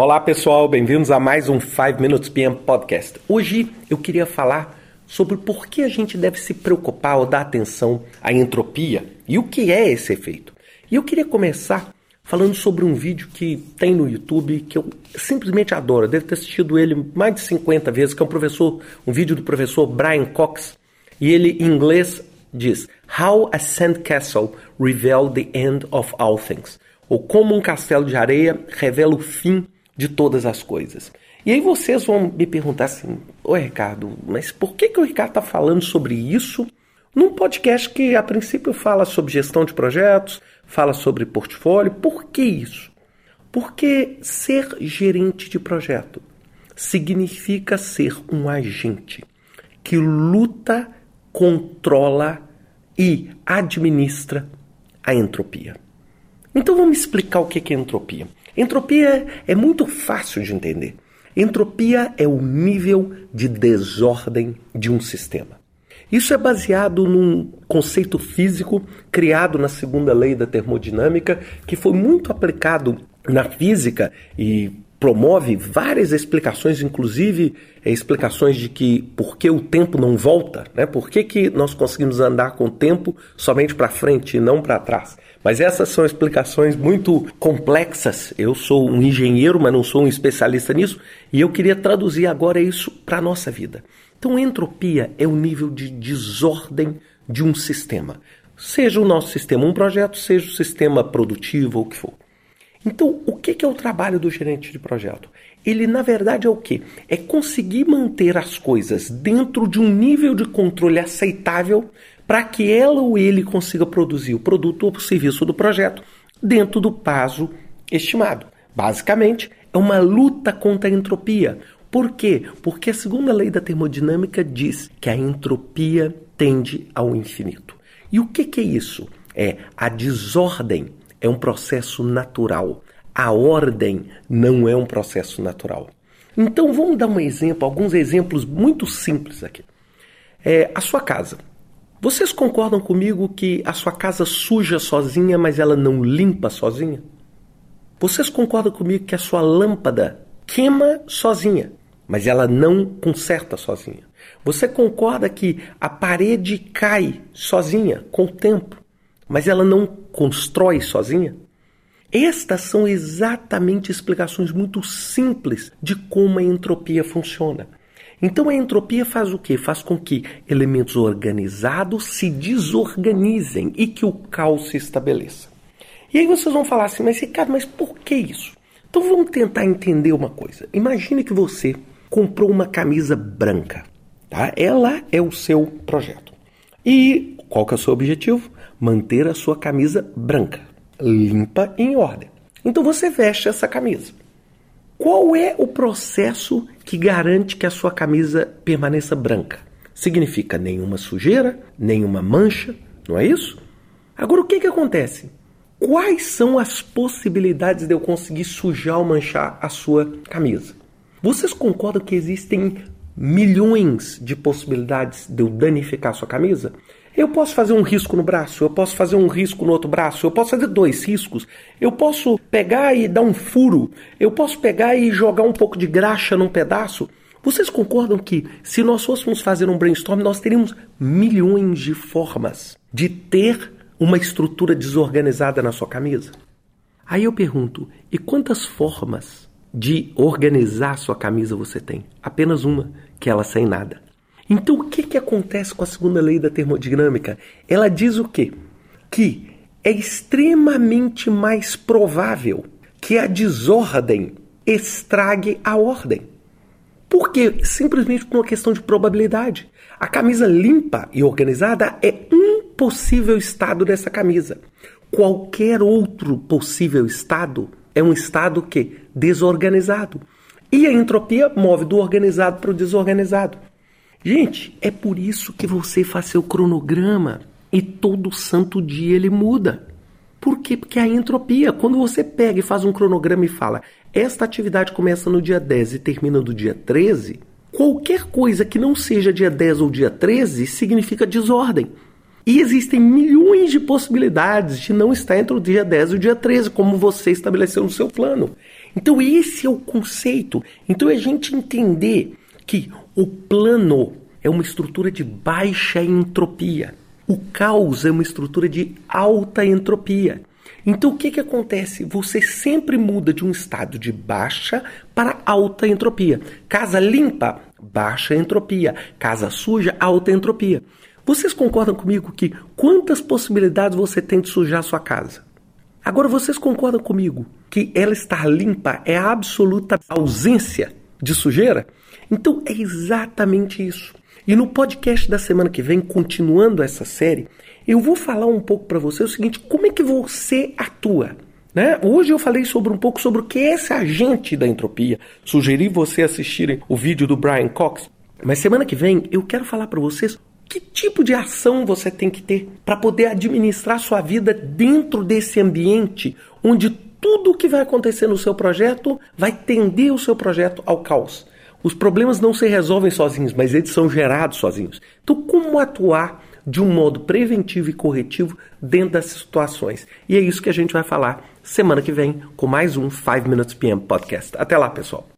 Olá pessoal, bem-vindos a mais um 5 Minutes PM Podcast. Hoje eu queria falar sobre por que a gente deve se preocupar ou dar atenção à entropia e o que é esse efeito. E eu queria começar falando sobre um vídeo que tem no YouTube que eu simplesmente adoro. Eu devo ter assistido ele mais de 50 vezes, que é um professor, um vídeo do professor Brian Cox, e ele em inglês diz: How a Sandcastle Revealed the End of All Things. Ou como um castelo de areia revela o fim de todas as coisas. E aí vocês vão me perguntar assim, oi Ricardo, mas por que, que o Ricardo está falando sobre isso num podcast que a princípio fala sobre gestão de projetos, fala sobre portfólio? Por que isso? Porque ser gerente de projeto significa ser um agente que luta, controla e administra a entropia. Então vamos explicar o que é entropia. Entropia é muito fácil de entender. Entropia é o nível de desordem de um sistema. Isso é baseado num conceito físico criado na segunda lei da termodinâmica, que foi muito aplicado na física e promove várias explicações, inclusive é, explicações de que por que o tempo não volta, né? por que, que nós conseguimos andar com o tempo somente para frente e não para trás. Mas essas são explicações muito complexas. Eu sou um engenheiro, mas não sou um especialista nisso, e eu queria traduzir agora isso para a nossa vida. Então, entropia é o nível de desordem de um sistema. Seja o nosso sistema um projeto, seja o sistema produtivo ou o que for. Então, o que é o trabalho do gerente de projeto? Ele, na verdade, é o quê? É conseguir manter as coisas dentro de um nível de controle aceitável para que ela ou ele consiga produzir o produto ou o serviço do projeto dentro do prazo estimado. Basicamente, é uma luta contra a entropia. Por quê? Porque a segunda lei da termodinâmica diz que a entropia tende ao infinito. E o que, que é isso? É a desordem é um processo natural. A ordem não é um processo natural. Então vamos dar um exemplo, alguns exemplos muito simples aqui. É, a sua casa. Vocês concordam comigo que a sua casa suja sozinha, mas ela não limpa sozinha? Vocês concordam comigo que a sua lâmpada queima sozinha, mas ela não conserta sozinha? Você concorda que a parede cai sozinha com o tempo, mas ela não constrói sozinha? Estas são exatamente explicações muito simples de como a entropia funciona. Então a entropia faz o quê? Faz com que elementos organizados se desorganizem e que o caos se estabeleça. E aí vocês vão falar assim, mas Ricardo, mas por que isso? Então vamos tentar entender uma coisa. Imagine que você comprou uma camisa branca, tá? Ela é o seu projeto. E qual que é o seu objetivo? manter a sua camisa branca, limpa e em ordem. Então você veste essa camisa. Qual é o processo que garante que a sua camisa permaneça branca? Significa nenhuma sujeira, nenhuma mancha, não é isso? Agora o que, que acontece? Quais são as possibilidades de eu conseguir sujar ou manchar a sua camisa? Vocês concordam que existem milhões de possibilidades de eu danificar a sua camisa? Eu posso fazer um risco no braço, eu posso fazer um risco no outro braço, eu posso fazer dois riscos, eu posso pegar e dar um furo, eu posso pegar e jogar um pouco de graxa num pedaço. Vocês concordam que se nós fôssemos fazer um brainstorm, nós teríamos milhões de formas de ter uma estrutura desorganizada na sua camisa? Aí eu pergunto, e quantas formas de organizar sua camisa você tem? Apenas uma, que é ela sem nada. Então, o que, que acontece com a segunda lei da termodinâmica? Ela diz o quê? Que é extremamente mais provável que a desordem estrague a ordem. Por quê? Simplesmente por uma questão de probabilidade. A camisa limpa e organizada é um possível estado dessa camisa. Qualquer outro possível estado é um estado que desorganizado. E a entropia move do organizado para o desorganizado. Gente, é por isso que você faz seu cronograma e todo santo dia ele muda. Por quê? Porque a entropia, quando você pega e faz um cronograma e fala, esta atividade começa no dia 10 e termina no dia 13, qualquer coisa que não seja dia 10 ou dia 13 significa desordem. E existem milhões de possibilidades de não estar entre o dia 10 e o dia 13, como você estabeleceu no seu plano. Então, esse é o conceito. Então, é a gente entender que o plano é uma estrutura de baixa entropia. O caos é uma estrutura de alta entropia. Então, o que, que acontece? Você sempre muda de um estado de baixa para alta entropia. Casa limpa, baixa entropia. Casa suja, alta entropia. Vocês concordam comigo que quantas possibilidades você tem de sujar sua casa? Agora, vocês concordam comigo que ela estar limpa é a absoluta ausência de sujeira? Então, é exatamente isso. E no podcast da semana que vem, continuando essa série, eu vou falar um pouco para você o seguinte: como é que você atua? Né? Hoje eu falei sobre um pouco sobre o que é esse agente da entropia. Sugeri você assistirem o vídeo do Brian Cox. Mas semana que vem eu quero falar para vocês que tipo de ação você tem que ter para poder administrar sua vida dentro desse ambiente onde tudo o que vai acontecer no seu projeto vai tender o seu projeto ao caos. Os problemas não se resolvem sozinhos, mas eles são gerados sozinhos. Então, como atuar de um modo preventivo e corretivo dentro dessas situações? E é isso que a gente vai falar semana que vem com mais um 5 Minutes PM Podcast. Até lá, pessoal.